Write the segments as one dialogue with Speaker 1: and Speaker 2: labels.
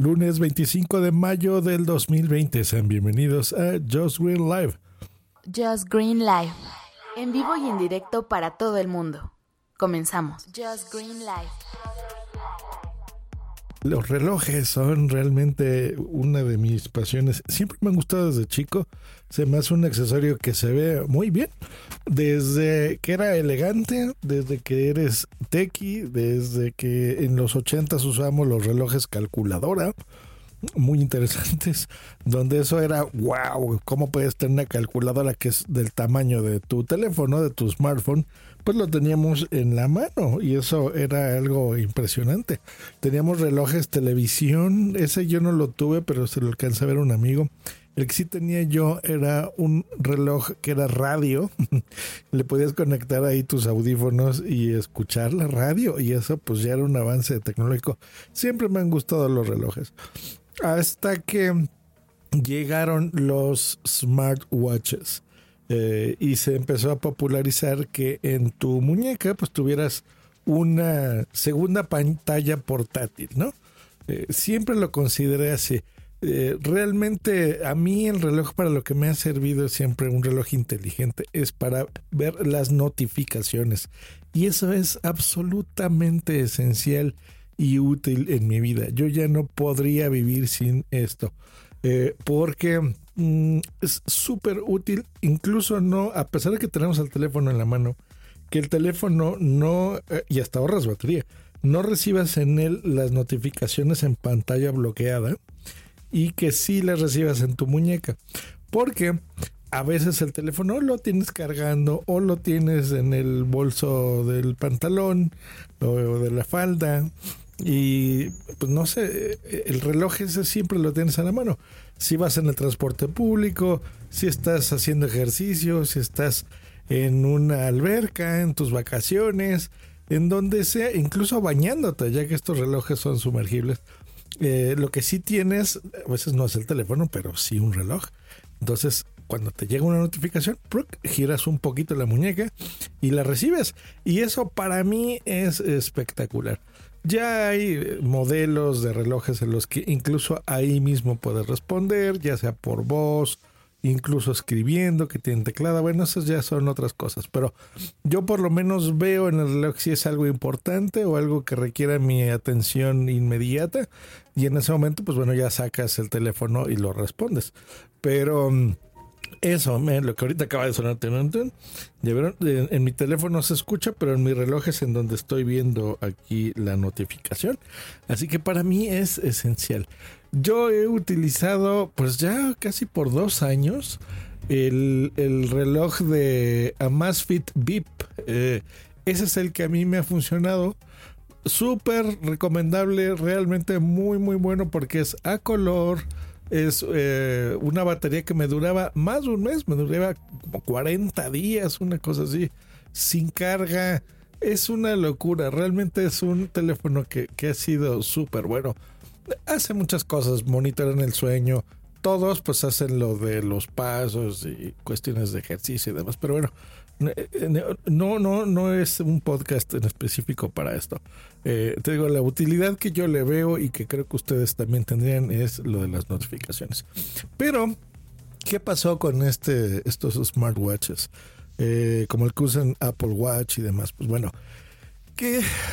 Speaker 1: Lunes 25 de mayo del 2020. Sean bienvenidos a Just Green Live.
Speaker 2: Just Green Live. En vivo y en directo para todo el mundo. Comenzamos. Just Green Live.
Speaker 1: Los relojes son realmente una de mis pasiones. Siempre me han gustado desde chico. Se me hace un accesorio que se ve muy bien. Desde que era elegante, desde que eres tequi, desde que en los ochentas usamos los relojes calculadora muy interesantes, donde eso era, wow, ¿cómo puedes tener una calculadora que es del tamaño de tu teléfono, de tu smartphone? Pues lo teníamos en la mano y eso era algo impresionante. Teníamos relojes, televisión, ese yo no lo tuve, pero se lo alcancé a ver un amigo. El que sí tenía yo era un reloj que era radio. Le podías conectar ahí tus audífonos y escuchar la radio. Y eso pues ya era un avance tecnológico. Siempre me han gustado los relojes hasta que llegaron los smartwatches eh, y se empezó a popularizar que en tu muñeca pues tuvieras una segunda pantalla portátil, ¿no? Eh, siempre lo consideré así. Eh, realmente a mí el reloj para lo que me ha servido siempre un reloj inteligente es para ver las notificaciones y eso es absolutamente esencial y útil en mi vida. Yo ya no podría vivir sin esto. Eh, porque mm, es súper útil, incluso no, a pesar de que tenemos el teléfono en la mano, que el teléfono no, eh, y hasta ahorras batería, no recibas en él las notificaciones en pantalla bloqueada y que sí las recibas en tu muñeca. Porque a veces el teléfono lo tienes cargando o lo tienes en el bolso del pantalón o de la falda y pues no sé, el reloj ese siempre lo tienes a la mano. Si vas en el transporte público, si estás haciendo ejercicio, si estás en una alberca, en tus vacaciones, en donde sea, incluso bañándote, ya que estos relojes son sumergibles. Eh, lo que sí tienes, a veces no es el teléfono, pero sí un reloj. Entonces, cuando te llega una notificación, giras un poquito la muñeca y la recibes. Y eso para mí es espectacular. Ya hay modelos de relojes en los que incluso ahí mismo puedes responder, ya sea por voz, incluso escribiendo, que tienen teclado. Bueno, esas ya son otras cosas. Pero yo por lo menos veo en el reloj si es algo importante o algo que requiera mi atención inmediata. Y en ese momento, pues bueno, ya sacas el teléfono y lo respondes. Pero eso, lo que ahorita acaba de sonar, ya en, mi teléfono se escucha, pero en mi reloj es en donde estoy viendo aquí la notificación. Así que para mí es esencial. Yo he utilizado, pues ya casi por dos años, el, reloj de Amazfit VIP. Eh, ese es el que a mí me ha funcionado. Súper recomendable, realmente muy, muy bueno porque es a color es eh, una batería que me duraba más de un mes, me duraba como 40 días, una cosa así, sin carga. Es una locura, realmente es un teléfono que, que ha sido súper bueno. Hace muchas cosas, monitoran el sueño, todos pues hacen lo de los pasos y cuestiones de ejercicio y demás, pero bueno, no, no, no es un podcast en específico para esto. Eh, te digo, la utilidad que yo le veo y que creo que ustedes también tendrían es lo de las notificaciones. Pero, ¿qué pasó con este, estos smartwatches? Eh, como el que usan Apple Watch y demás. Pues bueno,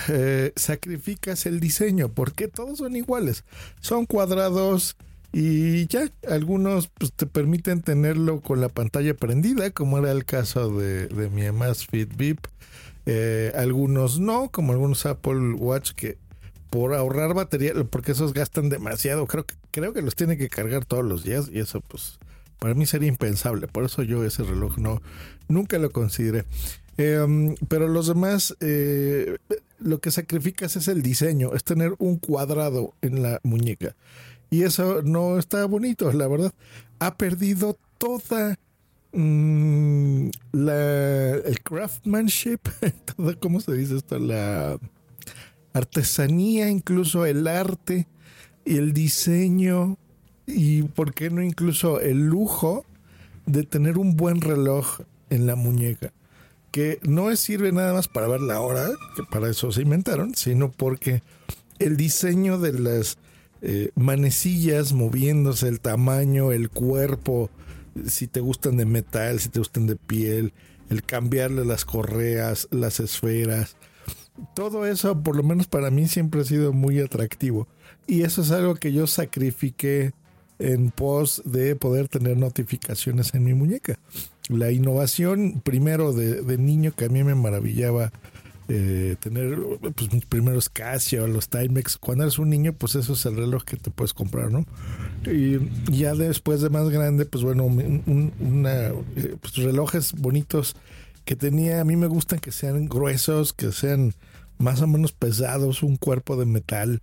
Speaker 1: eh, sacrificas el diseño porque todos son iguales. Son cuadrados y ya, algunos pues, te permiten tenerlo con la pantalla prendida, como era el caso de, mi Amazfit VIP. Eh, algunos no, como algunos Apple Watch que por ahorrar batería, porque esos gastan demasiado, creo que, creo que los tiene que cargar todos los días y eso pues para mí sería impensable. Por eso yo ese reloj no, nunca lo consideré. Em, pero los demás, eh, lo que sacrificas es el diseño, es tener un cuadrado en la muñeca. Y eso no está bonito, la verdad. Ha perdido toda mm, la, el craftsmanship, todo, ¿cómo se dice esto? La artesanía, incluso el arte y el diseño y, ¿por qué no incluso el lujo de tener un buen reloj en la muñeca? Que no sirve nada más para ver la hora, que para eso se inventaron, sino porque el diseño de las eh, manecillas moviéndose, el tamaño, el cuerpo, si te gustan de metal, si te gustan de piel, el cambiarle las correas, las esferas. Todo eso, por lo menos para mí, siempre ha sido muy atractivo. Y eso es algo que yo sacrifiqué en pos de poder tener notificaciones en mi muñeca. La innovación, primero de, de niño, que a mí me maravillaba eh, tener pues, mis primeros Casio, los Timex. Cuando eres un niño, pues eso es el reloj que te puedes comprar, ¿no? Y ya después de más grande, pues bueno, una, eh, pues, relojes bonitos que tenía, a mí me gustan que sean gruesos, que sean más o menos pesados, un cuerpo de metal.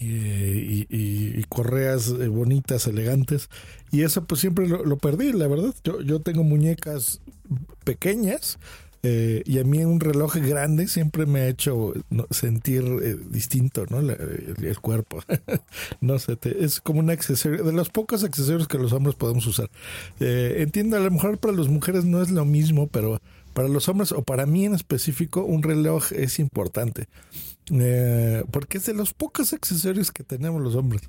Speaker 1: Eh, y, correas bonitas, elegantes. Y eso pues siempre lo, lo perdí, la verdad. Yo, yo tengo muñecas pequeñas, eh, y a mí un reloj grande siempre me ha hecho sentir eh, distinto, ¿no? el, cuerpo. no sé, es como un accesorio, de los pocos accesorios que los hombres podemos usar. Eh, entiendo, a lo mejor para las mujeres no es lo mismo, pero para los hombres o para mí en específico, un reloj es importante. porque es de los pocos accesorios que tenemos los hombres.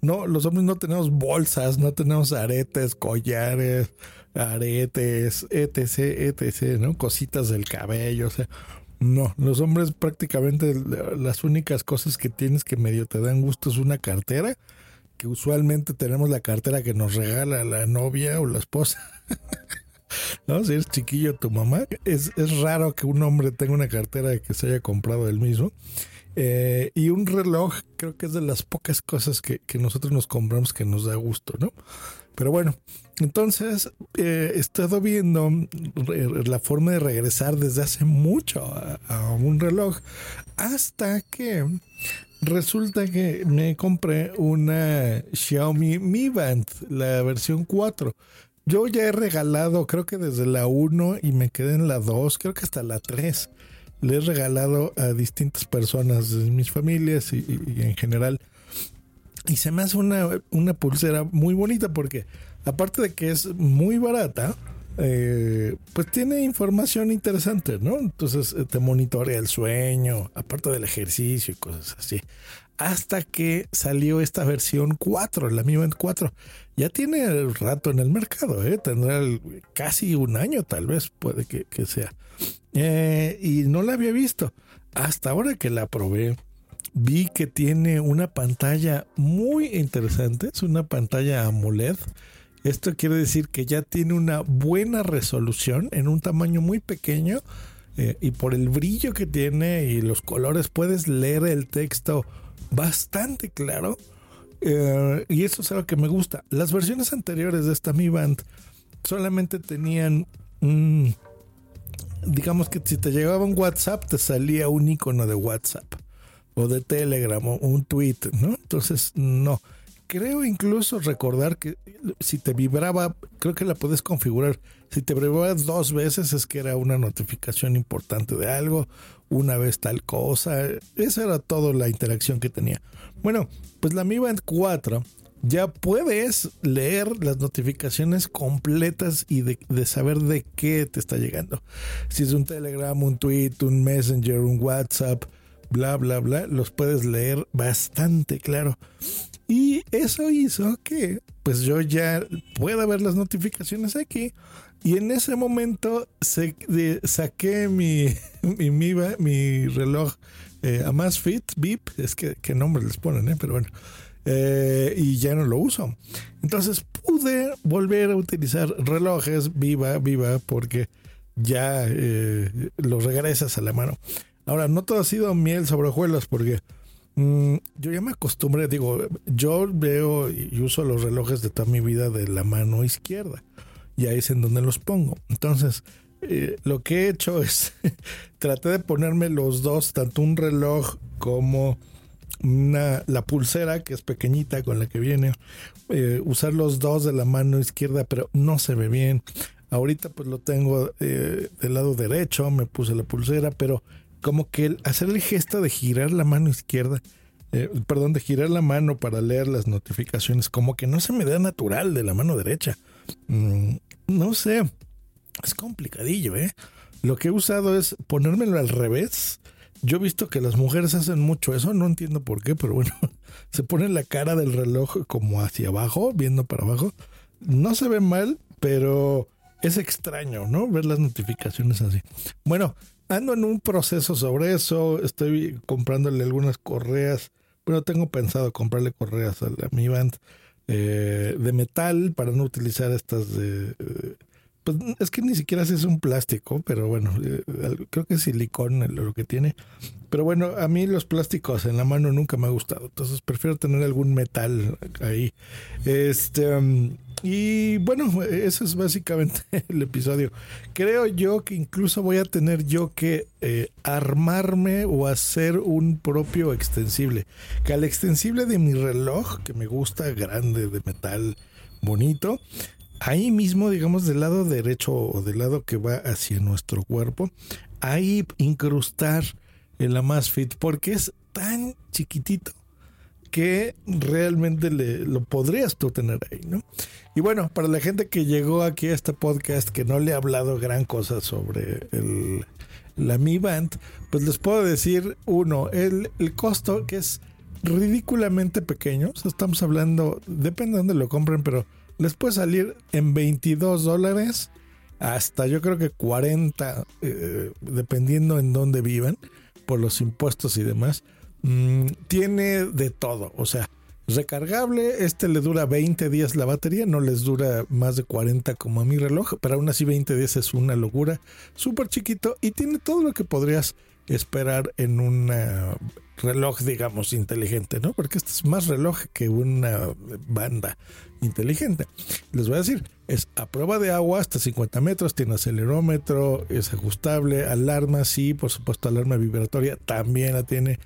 Speaker 1: No, los hombres no tenemos bolsas, no tenemos aretes, collares, aretes, etc, etc, ¿no? Cositas del cabello, o sea, no, los hombres prácticamente las únicas cosas que tienes que medio te dan gusto es una cartera, que usualmente tenemos la cartera que nos regala la novia o la esposa. ¿No? Si eres chiquillo tu mamá, es, es raro que un hombre tenga una cartera que se haya comprado él mismo. Eh, y un reloj creo que es de las pocas cosas que, que nosotros nos compramos que nos da gusto, ¿no? Pero bueno, entonces eh, he estado viendo la forma de regresar desde hace mucho a, un reloj hasta que resulta que me compré una Xiaomi Mi Band, la versión 4. Yo ya he regalado, creo que desde la 1 y me quedé en la 2, creo que hasta la 3. Le he regalado a distintas personas de mis familias y en general y se me hace una, una pulsera muy bonita porque aparte de que es muy barata, eh, pues tiene información interesante, ¿no? Entonces eh, te monitorea el sueño, aparte del ejercicio y cosas así. Hasta que salió esta versión 4, la Mi Band 4. Ya tiene el rato en el mercado, ¿eh? tendrá casi un año tal vez, puede que, sea. Eh, y no la había visto. Hasta ahora que la probé, vi que tiene una pantalla muy interesante, es una pantalla AMOLED. Esto quiere decir que ya tiene una buena resolución en un tamaño muy pequeño eh, y por el brillo que tiene y los colores puedes leer el texto bastante claro. Eh, y eso es algo que me gusta. Las versiones anteriores de esta Mi Band solamente tenían digamos que si te llegaba un WhatsApp te salía un icono de WhatsApp o de Telegram o un tweet, ¿no? Entonces, no. Creo incluso recordar que si te vibraba, creo que la puedes configurar. Si te vibraba dos veces es que era una notificación importante de algo, una vez tal cosa. Esa era toda la interacción que tenía. Bueno, pues la Mi Band 4 ya puedes leer las notificaciones completas y de, de, saber de qué te está llegando. Si es un Telegram, un tweet, un Messenger, un WhatsApp, bla, bla, bla, los puedes leer bastante claro. Y eso hizo que pues yo ya pueda ver las notificaciones aquí. Y en ese momento saqué mi, mi, mi, reloj eh, a más fit, VIP, es que qué nombre les ponen, ¿eh? pero bueno. Eh, y ya no lo uso. Entonces pude volver a utilizar relojes viva, viva, porque ya eh, los regresas a la mano. Ahora, no todo ha sido miel sobre hojuelas porque mm, yo ya me acostumbré, digo, yo veo y uso los relojes de toda mi vida de la mano izquierda y ahí es en donde los pongo. Entonces, eh, lo que he hecho es, traté de ponerme los dos, tanto un reloj como una, la pulsera que es pequeñita con la que viene, eh, usar los dos de la mano izquierda, pero no se ve bien. Ahorita pues lo tengo eh, del lado derecho, me puse la pulsera, pero como que hacer el gesto de girar la mano izquierda, eh, perdón, de girar la mano para leer las notificaciones, como que no se me da natural de la mano derecha. Mm, no sé, es complicadillo, ¿eh? Lo que he usado es ponérmelo al revés yo he visto que las mujeres hacen mucho eso, no entiendo por qué, pero bueno, se pone la cara del reloj como hacia abajo, viendo para abajo. No se ve mal, pero es extraño, ¿no? Ver las notificaciones así. Bueno, ando en un proceso sobre eso, estoy comprándole algunas correas. Bueno, tengo pensado comprarle correas a, mi band eh, de metal para no utilizar estas de... Pues es que ni siquiera es un plástico, pero bueno, eh, creo que es silicón lo que tiene. Pero bueno, a mí los plásticos en la mano nunca me ha gustado, entonces prefiero tener algún metal ahí. Este, um, y bueno, ese es básicamente el episodio. Creo yo que incluso voy a tener yo que eh, armarme o hacer un propio extensible. Que al extensible de mi reloj, que me gusta grande, de metal bonito, ahí mismo, digamos, del lado derecho o del lado que va hacia nuestro cuerpo, ahí incrustar en la más fit, porque es tan chiquitito que realmente le, lo podrías tú tener ahí, ¿no? Y bueno, para la gente que llegó aquí a este podcast que no le he hablado gran cosa sobre el, la Mi Band, pues les puedo decir, uno, el, el costo que es ridículamente pequeño, o sea, estamos hablando, depende de dónde lo compren, pero les puede salir en 22 dólares hasta yo creo que 40, eh, dependiendo en dónde vivan, por los impuestos y demás. Mm, tiene de todo, o sea, recargable, este le dura 20 días la batería, no les dura más de 40 como a mi reloj, pero aún así 20 días es una locura, súper chiquito y tiene todo lo que podrías esperar en un reloj, digamos, inteligente, ¿no? Porque este es más reloj que una banda inteligente. Les voy a decir, es a prueba de agua hasta 50 metros, tiene acelerómetro, es ajustable, alarma, sí, por supuesto, alarma vibratoria también la tiene.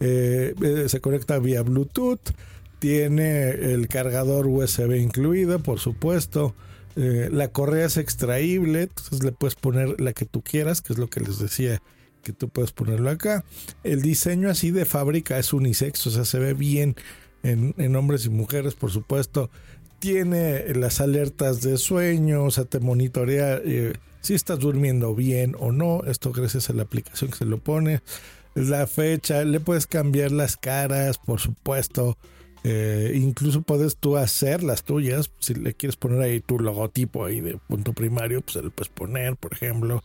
Speaker 1: Eh, eh, se conecta vía Bluetooth, tiene el cargador USB incluido, por supuesto. Eh, la correa es extraíble, entonces le puedes poner la que tú quieras, que es lo que les decía que tú puedes ponerlo acá. El diseño así de fábrica es unisex, o sea, se ve bien en, hombres y mujeres, por supuesto. Tiene las alertas de sueño, o sea, te monitorea eh, si estás durmiendo bien o no. Esto gracias a la aplicación que se lo pone. La fecha, le puedes cambiar las caras, por supuesto. Eh, incluso puedes tú hacer las tuyas. Si le quieres poner ahí tu logotipo ahí de punto primario, pues se lo puedes poner, por ejemplo.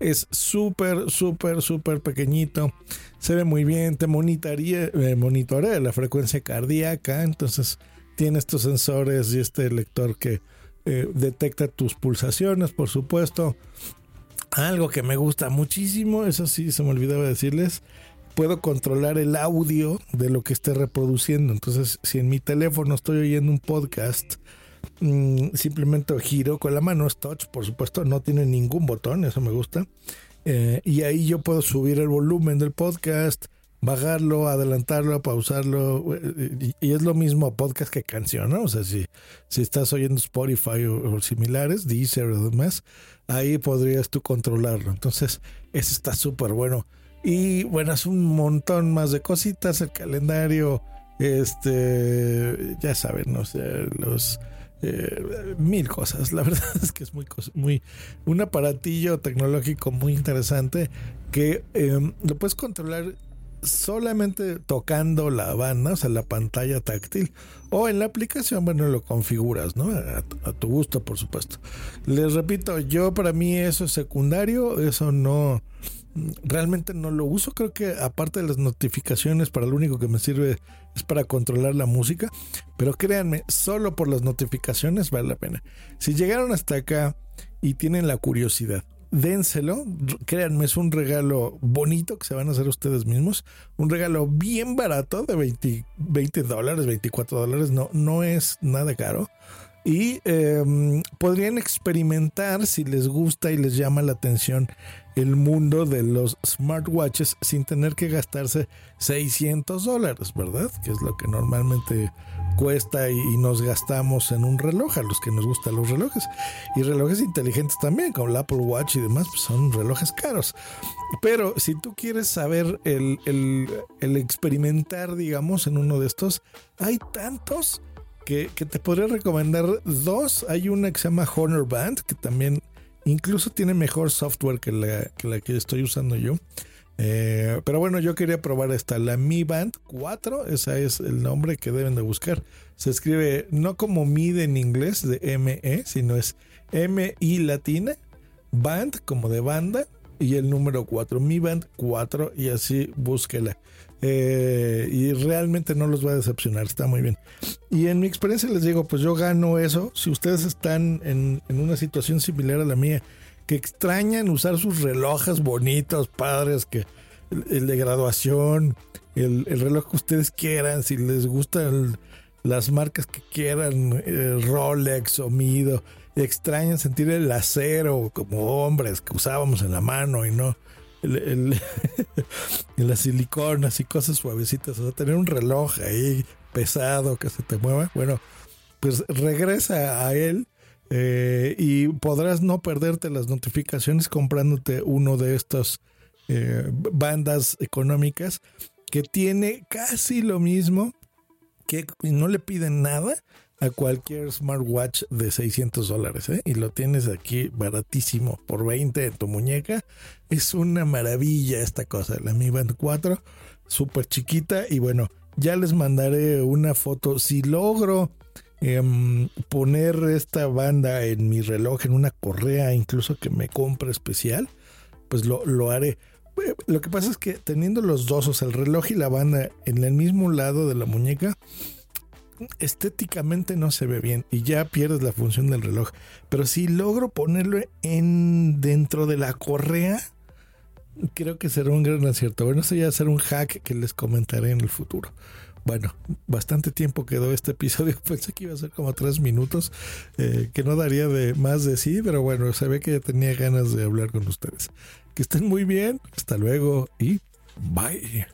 Speaker 1: Es súper, súper, súper pequeñito. Se ve muy bien. Te monitorea, eh, monitorea la frecuencia cardíaca. Entonces tiene estos sensores y este lector que eh, detecta tus pulsaciones, por supuesto. Algo que me gusta muchísimo, eso sí se me olvidaba decirles, puedo controlar el audio de lo que esté reproduciendo. Entonces, si en mi teléfono estoy oyendo un podcast, Mm, simplemente giro con la mano, es touch, por supuesto, no tiene ningún botón, eso me gusta. Eh, y ahí yo puedo subir el volumen del podcast, bajarlo, adelantarlo, pausarlo. Eh, y, es lo mismo podcast que canción, ¿no? O sea, si, si estás oyendo Spotify o, similares, Deezer o demás, ahí podrías tú controlarlo. Entonces, eso está súper bueno. Y bueno, es un montón más de cositas, el calendario, este, ya saben, no sé, los eh, mil cosas. La verdad es que es muy, muy un aparatillo tecnológico muy interesante que em, lo puedes controlar solamente tocando la banda, o sea, la pantalla táctil, o en la aplicación, bueno, lo configuras, ¿no? A, a, tu gusto, por supuesto. Les repito, yo para mí eso es secundario, eso no, realmente no lo uso. Creo que aparte de las notificaciones, para lo único que me sirve es para controlar la música. Pero créanme, solo por las notificaciones vale la pena. Si llegaron hasta acá y tienen la curiosidad, dénselo. Créanme, es un regalo bonito que se van a hacer ustedes mismos. Un regalo bien barato de 20, 20 dólares, 24 dólares. No, no es nada caro y em, podrían experimentar si les gusta y les llama la atención el mundo de los smartwatches sin tener que gastarse 600 dólares, ¿verdad? Que es lo que normalmente cuesta y, nos gastamos en un reloj a los que nos gustan los relojes. Y relojes inteligentes también, como el Apple Watch y demás, pues son relojes caros. Pero si tú quieres saber el, el experimentar, digamos, en uno de estos, hay tantos que, te podría recomendar dos. Hay una que se llama Honor Band, que también incluso tiene mejor software que la que, estoy usando yo. Eh, pero bueno, yo quería probar esta, la Mi Band 4, esa es el nombre que deben de buscar. Se escribe no como MID en inglés de ME, sino es M-I latina, Band como de banda y el número 4, Mi Band 4 y así búsquela. Eh, y realmente no los va a decepcionar, está muy bien. Y en mi experiencia les digo, pues yo gano eso. Si ustedes están en, en una situación similar a la mía, que extrañan usar sus relojes bonitos, padres, que el, de graduación, el, reloj que ustedes quieran, si les gustan las marcas que quieran, Rolex o Mido, extrañan sentir el acero como hombres que usábamos en la mano y no el, las siliconas y cosas suavecitas, o sea, tener un reloj ahí pesado que se te mueva, bueno, pues regresa a él eh, y podrás no perderte las notificaciones comprándote uno de estos eh, bandas económicas que tiene casi lo mismo que no le piden nada a cualquier smartwatch de 600 dólares ¿eh? y lo tienes aquí baratísimo por 20 en tu muñeca es una maravilla esta cosa la Mi Band 4 súper chiquita y bueno ya les mandaré una foto si logro Em, poner esta banda en mi reloj, en una correa, incluso que me compre especial, pues lo, lo haré. Eh, lo que pasa es que teniendo los dos, o sea, el reloj y la banda en el mismo lado de la muñeca, estéticamente no se ve bien y ya pierdes la función del reloj. Pero si logro ponerlo en dentro de la correa, creo que será un gran acierto. Bueno, eso ya será un hack que les comentaré en el futuro. Bueno, bastante tiempo quedó este episodio. Pensé que iba a ser como tres minutos, eh, que no daría de más de sí, pero bueno, se ve que ya tenía ganas de hablar con ustedes. Que estén muy bien. Hasta luego y bye.